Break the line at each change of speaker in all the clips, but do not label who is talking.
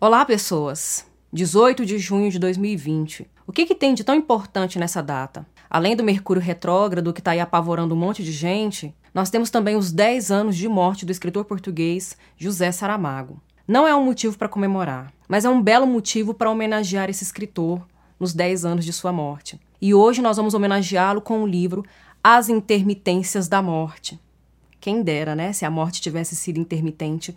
Olá, pessoas! 18 de junho de 2020. O que, que tem de tão importante nessa data? Além do Mercúrio retrógrado que está aí apavorando um monte de gente, nós temos também os 10 anos de morte do escritor português José Saramago. Não é um motivo para comemorar, mas é um belo motivo para homenagear esse escritor nos 10 anos de sua morte. E hoje nós vamos homenageá-lo com o livro As Intermitências da Morte. Quem dera, né, se a morte tivesse sido intermitente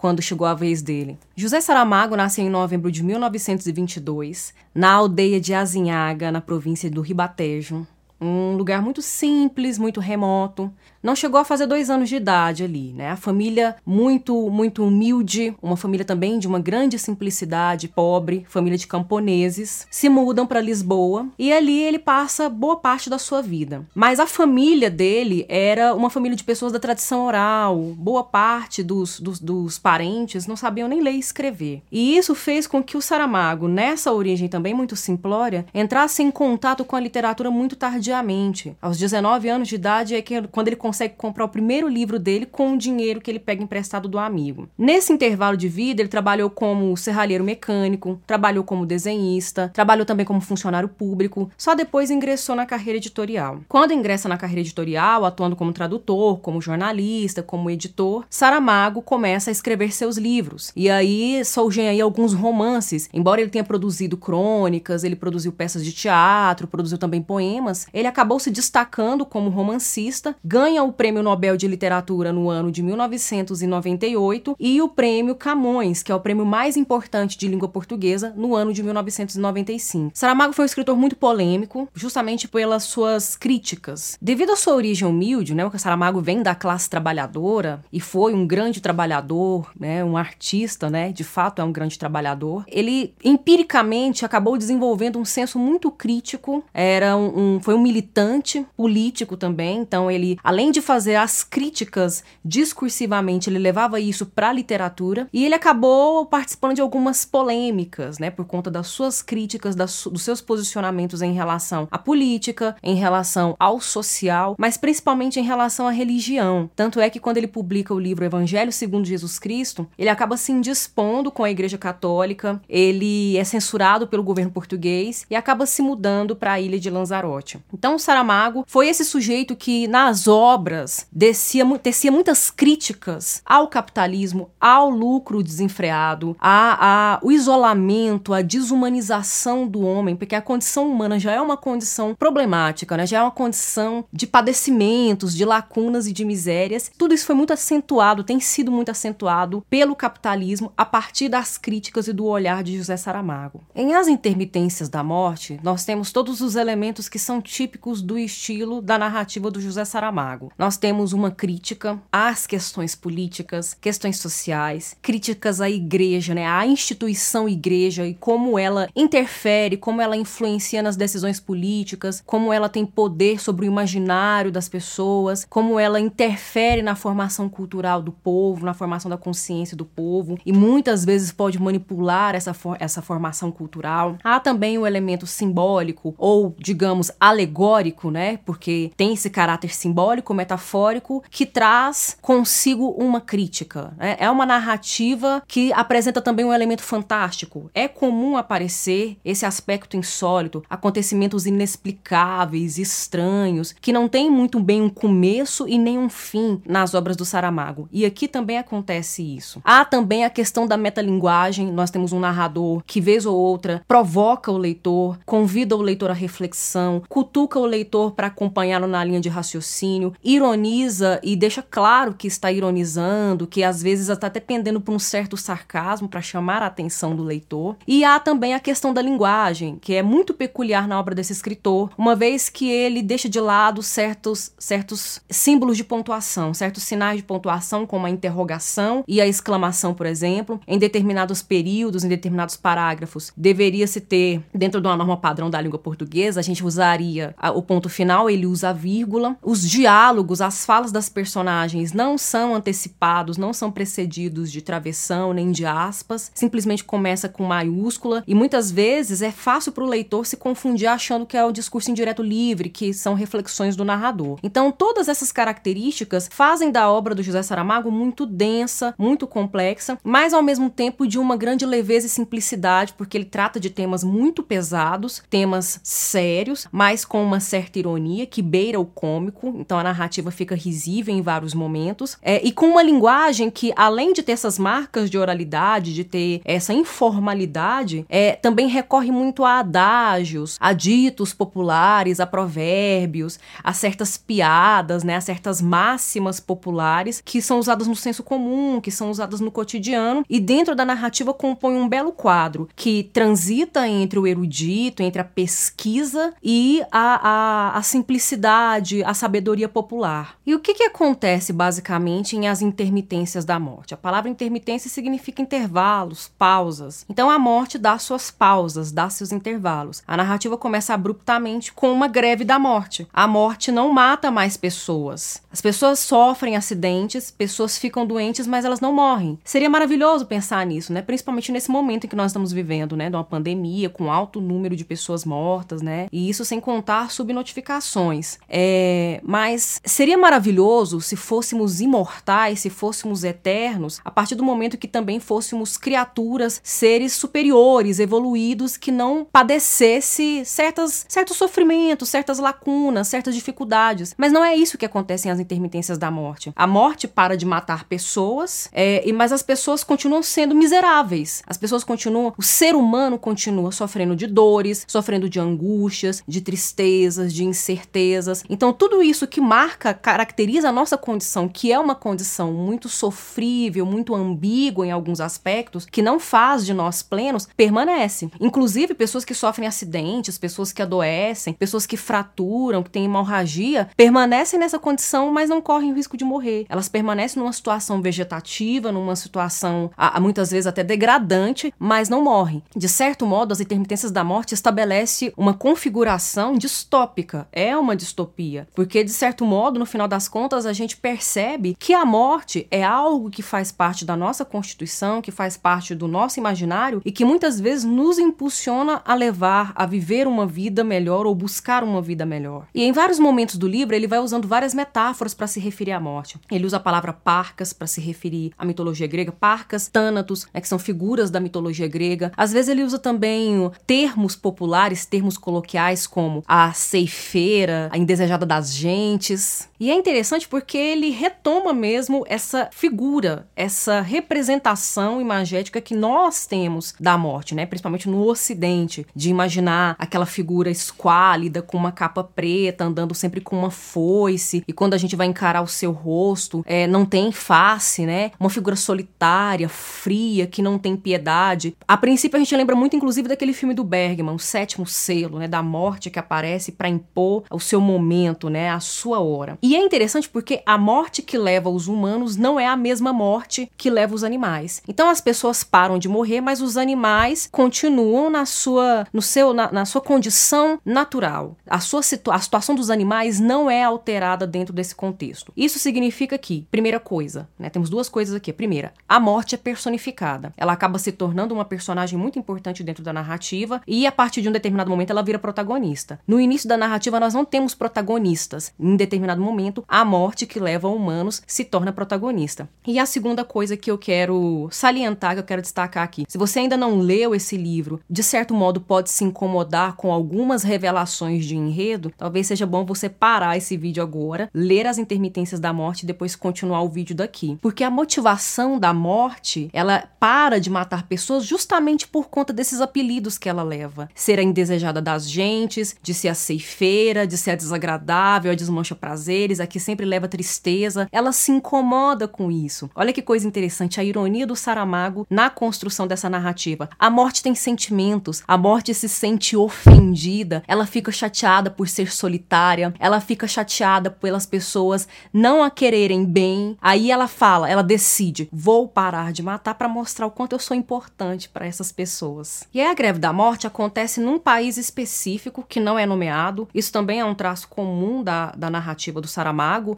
quando chegou a vez dele. José Saramago nasceu em novembro de 1922, na aldeia de Azinhaga, na província do Ribatejo, um lugar muito simples, muito remoto. Não chegou a fazer dois anos de idade ali, né? A família muito, muito humilde, uma família também de uma grande simplicidade, pobre, família de camponeses, se mudam para Lisboa e ali ele passa boa parte da sua vida. Mas a família dele era uma família de pessoas da tradição oral, boa parte dos, dos, dos parentes não sabiam nem ler e escrever. E isso fez com que o Saramago, nessa origem também muito simplória, entrasse em contato com a literatura muito tardia tardiamente. Aos 19 anos de idade é que, quando ele consegue comprar o primeiro livro dele com o dinheiro que ele pega emprestado do amigo. Nesse intervalo de vida, ele trabalhou como serralheiro mecânico, trabalhou como desenhista, trabalhou também como funcionário público, só depois ingressou na carreira editorial. Quando ingressa na carreira editorial, atuando como tradutor, como jornalista, como editor, Saramago começa a escrever seus livros. E aí surgem aí alguns romances. Embora ele tenha produzido crônicas, ele produziu peças de teatro, produziu também poemas, ele acabou se destacando como romancista, ganha o Prêmio Nobel de Literatura no ano de 1998 e o Prêmio Camões, que é o prêmio mais importante de língua portuguesa, no ano de 1995. Saramago foi um escritor muito polêmico, justamente pelas suas críticas. Devido à sua origem humilde, né, o Saramago vem da classe trabalhadora e foi um grande trabalhador, né, um artista, né, de fato é um grande trabalhador. Ele empiricamente acabou desenvolvendo um senso muito crítico, era um, um foi um militante político também, então ele, além de fazer as críticas discursivamente, ele levava isso para a literatura e ele acabou participando de algumas polêmicas, né, por conta das suas críticas, das, dos seus posicionamentos em relação à política, em relação ao social, mas principalmente em relação à religião. Tanto é que quando ele publica o livro Evangelho segundo Jesus Cristo, ele acaba se indispondo com a Igreja Católica, ele é censurado pelo governo português e acaba se mudando para a ilha de Lanzarote. Então, Saramago foi esse sujeito que, nas obras, descia, tecia muitas críticas ao capitalismo, ao lucro desenfreado, a, a, o isolamento, a desumanização do homem, porque a condição humana já é uma condição problemática, né? já é uma condição de padecimentos, de lacunas e de misérias. Tudo isso foi muito acentuado, tem sido muito acentuado pelo capitalismo a partir das críticas e do olhar de José Saramago. Em As Intermitências da Morte, nós temos todos os elementos que são típicos típicos do estilo da narrativa do José Saramago. Nós temos uma crítica às questões políticas, questões sociais, críticas à igreja, né, à instituição igreja e como ela interfere, como ela influencia nas decisões políticas, como ela tem poder sobre o imaginário das pessoas, como ela interfere na formação cultural do povo, na formação da consciência do povo e muitas vezes pode manipular essa, for essa formação cultural. Há também o elemento simbólico ou, digamos, alegórico alegórico, né? Porque tem esse caráter simbólico, metafórico, que traz consigo uma crítica. Né? É uma narrativa que apresenta também um elemento fantástico. É comum aparecer esse aspecto insólito, acontecimentos inexplicáveis, estranhos, que não tem muito bem um começo e nem um fim nas obras do Saramago. E aqui também acontece isso. Há também a questão da metalinguagem. Nós temos um narrador que, vez ou outra, provoca o leitor, convida o leitor à reflexão, cutuca o leitor para acompanhá-lo na linha de raciocínio, ironiza e deixa claro que está ironizando, que às vezes está até pendendo por um certo sarcasmo para chamar a atenção do leitor. E há também a questão da linguagem, que é muito peculiar na obra desse escritor, uma vez que ele deixa de lado certos, certos símbolos de pontuação, certos sinais de pontuação, como a interrogação e a exclamação, por exemplo, em determinados períodos, em determinados parágrafos. Deveria se ter, dentro de uma norma padrão da língua portuguesa, a gente usaria seria o ponto final, ele usa a vírgula. Os diálogos, as falas das personagens não são antecipados, não são precedidos de travessão nem de aspas, simplesmente começa com maiúscula e muitas vezes é fácil para o leitor se confundir achando que é o discurso indireto livre, que são reflexões do narrador. Então, todas essas características fazem da obra do José Saramago muito densa, muito complexa, mas ao mesmo tempo de uma grande leveza e simplicidade, porque ele trata de temas muito pesados, temas sérios, mas com uma certa ironia que beira o cômico, então a narrativa fica risível em vários momentos, é, e com uma linguagem que, além de ter essas marcas de oralidade, de ter essa informalidade, é, também recorre muito a adágios, a ditos populares, a provérbios, a certas piadas, né, a certas máximas populares que são usadas no senso comum, que são usadas no cotidiano, e dentro da narrativa compõe um belo quadro que transita entre o erudito, entre a pesquisa e a, a, a simplicidade, a sabedoria popular. E o que, que acontece basicamente em As Intermitências da Morte? A palavra intermitência significa intervalos, pausas. Então a morte dá suas pausas, dá seus intervalos. A narrativa começa abruptamente com uma greve da morte. A morte não mata mais pessoas. As pessoas sofrem acidentes, pessoas ficam doentes, mas elas não morrem. Seria maravilhoso pensar nisso, né? Principalmente nesse momento em que nós estamos vivendo, né? De uma pandemia com alto número de pessoas mortas, né? E isso sem contar subnotificações. É... Mas seria maravilhoso se fôssemos imortais, se fôssemos eternos, a partir do momento que também fôssemos criaturas, seres superiores, evoluídos, que não padecesse certas, certos sofrimentos, certas lacunas, certas dificuldades. Mas não é isso que acontece em As Intermitências da Morte. A morte para de matar pessoas, é, mas as pessoas continuam sendo miseráveis. As pessoas continuam, o ser humano continua sofrendo de dores, sofrendo de angústias, de tristezas, de incertezas. Então, tudo isso que marca, caracteriza a nossa condição, que é uma condição muito sofrível, muito ambígua em alguns aspectos, que não faz de nós plenos, permanece. Inclusive, pessoas que sofrem acidentes, pessoas que adoecem, pessoas que fraturam, que têm hemorragia, permanecem nessa condição, mas não correm o risco de morrer. Elas permanecem numa situação vegetativa, numa situação, muitas vezes até degradante, mas não morrem. De certo modo, as intermitências da morte estabelece uma configuração distópica. É uma distopia. Porque, de certo modo, no final das contas, a gente percebe que a morte é algo que faz parte da nossa constituição, que faz parte do nosso imaginário e que muitas vezes nos impulsiona a levar a viver uma vida melhor ou buscar uma vida melhor. E em vários momentos do livro, ele vai usando várias metáforas para se referir à morte. Ele usa a palavra parcas para se referir à mitologia grega, parcas, tânatos, né, que são figuras da mitologia grega. Às vezes ele usa também termos populares, termos coloquiais como a ceifeira, a indesejada das gentes. E é interessante porque ele retoma mesmo essa figura, essa representação imagética que nós temos da morte, né? Principalmente no Ocidente, de imaginar aquela figura esquálida com uma capa preta, andando sempre com uma foice, e quando a gente vai encarar o seu rosto, é, não tem face, né? Uma figura solitária, fria, que não tem piedade. A princípio a gente lembra muito, inclusive, daquele filme do Bergman, o sétimo selo, né? Da morte que aparece para impor o seu momento, né? A sua hora. E é interessante porque a morte que leva os humanos não é a mesma morte que leva os animais. Então as pessoas param de morrer, mas os animais continuam na sua, no seu, na, na sua condição natural. A sua situa a situação dos animais não é alterada dentro desse contexto. Isso significa que, primeira coisa, né, temos duas coisas aqui. Primeira, a morte é personificada. Ela acaba se tornando uma personagem muito importante dentro da narrativa e a partir de um determinado momento ela vira protagonista. No início da narrativa nós não temos protagonistas. Em determinado momento, a morte que leva humanos se torna protagonista. E a segunda coisa que eu quero salientar, que eu quero destacar aqui, se você ainda não leu esse livro, de certo modo pode se incomodar com algumas revelações de enredo, talvez seja bom você parar esse vídeo agora, ler as intermitências da morte e depois continuar o vídeo daqui. Porque a motivação da morte, ela para de matar pessoas justamente por conta desses apelidos que ela leva. Ser a indesejada das gentes, de ser a ceifeira, de ser a desagradável, a desmancha prazeres deles, a que sempre leva tristeza, ela se incomoda com isso. Olha que coisa interessante, a ironia do Saramago na construção dessa narrativa. A morte tem sentimentos, a morte se sente ofendida, ela fica chateada por ser solitária, ela fica chateada pelas pessoas não a quererem bem. Aí ela fala, ela decide, vou parar de matar para mostrar o quanto eu sou importante para essas pessoas. E aí a greve da morte acontece num país específico que não é nomeado. Isso também é um traço comum da, da narrativa do Saramago.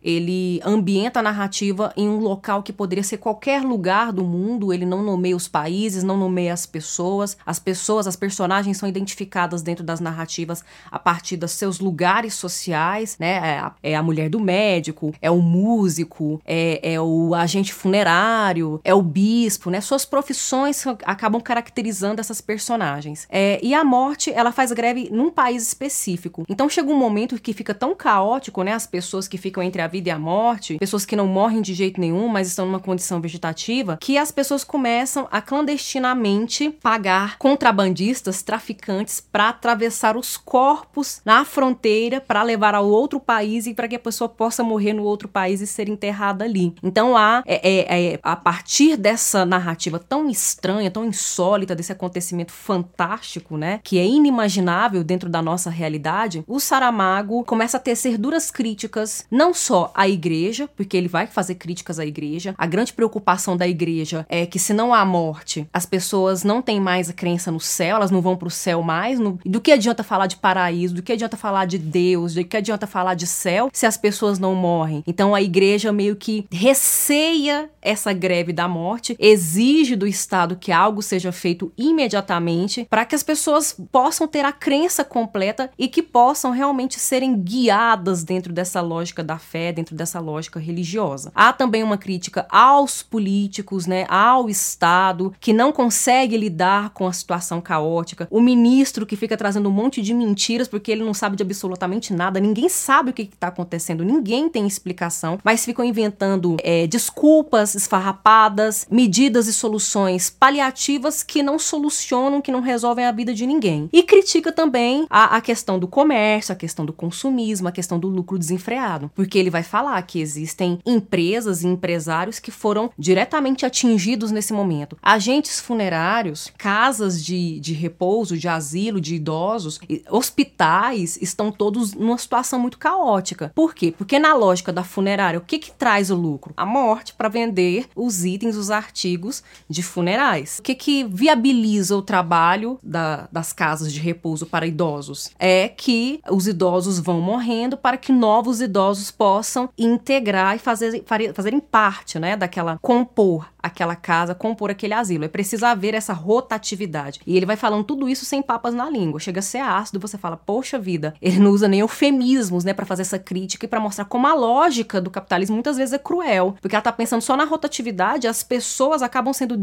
Ele ambienta a narrativa em um local que poderia ser qualquer lugar do mundo. Ele não nomeia os países, não nomeia as pessoas. As pessoas, as personagens são identificadas dentro das narrativas a partir dos seus lugares sociais, né? É a, é mulher do médico, é o músico, é, é o agente funerário, é o bispo, né? Suas profissões acabam caracterizando essas personagens. É, e a morte, ela faz greve num país específico. Então chega um momento que fica tão caótico, né? As pessoas que ficam entre a vida e a morte, pessoas que não morrem de jeito nenhum, mas estão numa condição vegetativa, que as pessoas começam a clandestinamente pagar contrabandistas, traficantes, para atravessar os corpos na fronteira para levar ao outro país e para que a pessoa possa morrer no outro país e ser enterrada ali. Então há, é, é, é, a partir dessa narrativa tão estranha, tão insólita, desse acontecimento fantástico, né, que é inimaginável dentro da nossa realidade, o Saramago começa a tecer duras críticas, não só à igreja, porque ele vai fazer críticas à igreja. A grande preocupação da igreja é que se não há morte, as pessoas não têm mais a crença no céu, elas não vão para o céu mais. No... Do que adianta falar de paraíso? Do que adianta falar de Deus? Do que adianta falar de céu se as pessoas não morrem? Então a igreja meio que receia essa greve da morte, exige do Estado que algo seja feito imediatamente para que as pessoas possam ter a crença completa e que possam realmente serem guiadas dentro dessa lógica da fé, dentro dessa lógica religiosa. Há também uma crítica aos políticos, né, ao Estado que não consegue lidar com a situação caótica, o ministro que fica trazendo um monte de mentiras porque ele não sabe de absolutamente nada, ninguém sabe o que está acontecendo, ninguém tem explicação, mas ficam inventando é, desculpas esfarrapadas, medidas e soluções paliativas que não solucionam, que não resolvem a vida de ninguém. E critica também a, a questão do comércio, a questão do consumismo, a questão do lucro desenfreado, porque ele vai falar que existem empresas e empresários que foram diretamente atingidos nesse momento. Agentes funerários, casas de, de repouso, de asilo, de idosos, hospitais estão todos numa situação muito caótica. Por quê? Porque na lógica da funerária, o que, que traz o lucro? A morte para vender os itens, os artigos de funerais. O que, que viabiliza o trabalho da, das casas de repouso para idosos? É que os idosos vão morrendo para que novos idosos possam integrar e fazer, fazerem parte né, daquela compor aquela casa, compor aquele asilo. É preciso haver essa rotatividade. E ele vai falando tudo isso sem papas na língua. Chega a ser ácido, você fala, poxa vida, ele não usa nem eufemismos, né, para fazer essa crítica e para mostrar como a lógica do capitalismo muitas vezes é cruel, porque ela tá pensando só na rotatividade, as pessoas acabam sendo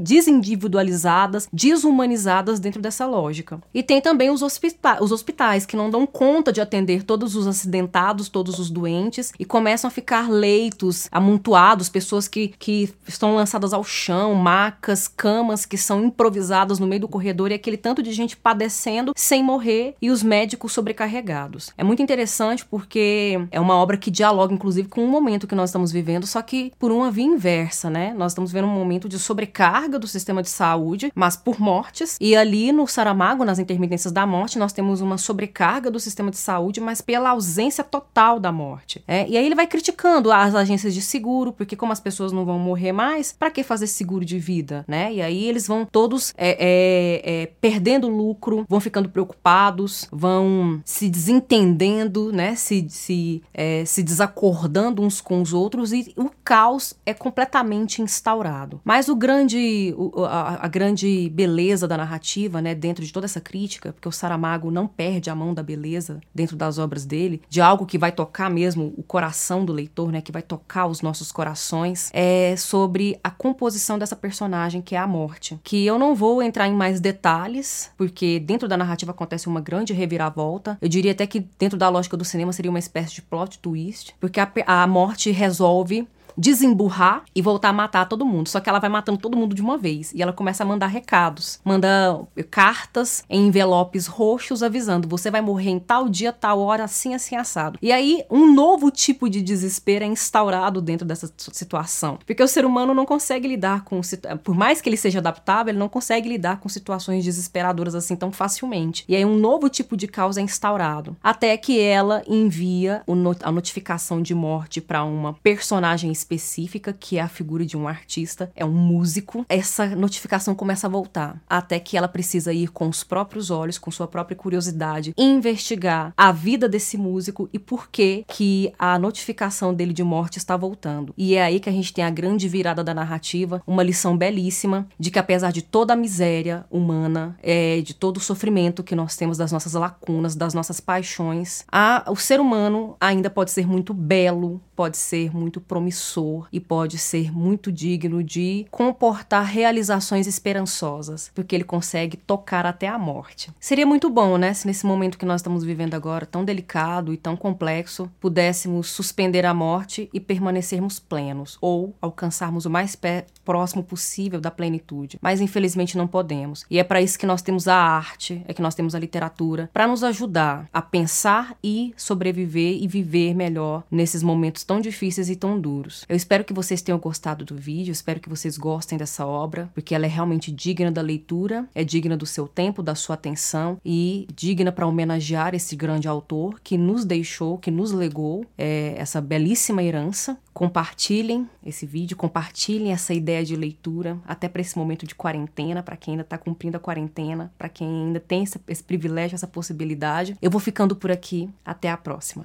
desindividualizadas, desumanizadas dentro dessa lógica. E tem também os, hospita os hospitais que não dão conta de atender todos os acidentados, todos os doentes e começam a ficar leitos amontoados, pessoas que, que estão lançadas ao chão, macas, camas que são improvisadas no meio do corredor e aquele tanto de gente padecendo sem morrer e os médicos sobrecarregados. É muito interessante porque é uma obra que dialoga, inclusive, com o momento que nós estamos vivendo, só que por uma via inversa, né? Nós estamos vendo um momento de sobrecarga do sistema de saúde, mas por mortes, e ali no Saramago, nas intermitências da morte, nós temos uma sobrecarga do sistema de saúde, mas pela ausência total da morte. É? E aí ele vai criticando as agências de seguro, porque como as pessoas não vão morrer morrer mais, para que fazer seguro de vida, né? E aí eles vão todos é, é, é, perdendo lucro, vão ficando preocupados, vão se desentendendo, né? Se, se, é, se desacordando uns com os outros e o caos é completamente instaurado. Mas o grande, o, a, a grande beleza da narrativa, né? Dentro de toda essa crítica, porque o Saramago não perde a mão da beleza dentro das obras dele, de algo que vai tocar mesmo o coração do leitor, né? Que vai tocar os nossos corações, é sobre a composição dessa personagem, que é a morte. Que eu não vou entrar em mais detalhes, porque dentro da narrativa acontece uma grande reviravolta. Eu diria até que dentro da lógica do cinema seria uma espécie de plot twist, porque a, a morte resolve desemburrar e voltar a matar todo mundo. Só que ela vai matando todo mundo de uma vez. E ela começa a mandar recados. Manda cartas em envelopes roxos avisando: você vai morrer em tal dia, tal hora, assim, assim, assado. E aí, um novo tipo de desespero é instaurado dentro dessa situação. Porque o ser humano não consegue lidar com. Por mais que ele seja adaptável, ele não consegue lidar com situações desesperadoras assim tão facilmente. E aí, um novo tipo de causa é instaurado. Até que ela envia a notificação de morte para uma personagem específica, que é a figura de um artista, é um músico. Essa notificação começa a voltar. Até que ela precisa ir com os próprios olhos, com sua própria curiosidade, investigar a vida desse músico e por que que a notificação dele de morte está voltando. E é aí que a gente tem a grande virada da narrativa, uma lição belíssima de que apesar de toda a miséria humana, é, de todo o sofrimento que nós temos das nossas lacunas, das nossas paixões, a, o ser humano ainda pode ser muito belo, pode ser muito promissor e pode ser muito digno de comportar realizações esperançosas, porque ele consegue tocar até a morte. Seria muito bom, né, se nesse momento que nós estamos vivendo agora, tão delicado e tão complexo, pudéssemos suspender a morte e permanecermos plenos, ou alcançarmos o mais próximo possível da plenitude. Mas infelizmente não podemos. E é para isso que nós temos a arte, é que nós temos a literatura, para nos ajudar a pensar e sobreviver e viver melhor nesses momentos tão difíceis e tão duros. Eu espero que vocês tenham gostado do vídeo, espero que vocês gostem dessa obra, porque ela é realmente digna da leitura, é digna do seu tempo, da sua atenção e digna para homenagear esse grande autor que nos deixou, que nos legou é, essa belíssima herança. Compartilhem esse vídeo, compartilhem essa ideia de leitura, até para esse momento de quarentena, para quem ainda está cumprindo a quarentena, para quem ainda tem esse, esse privilégio, essa possibilidade. Eu vou ficando por aqui. Até a próxima.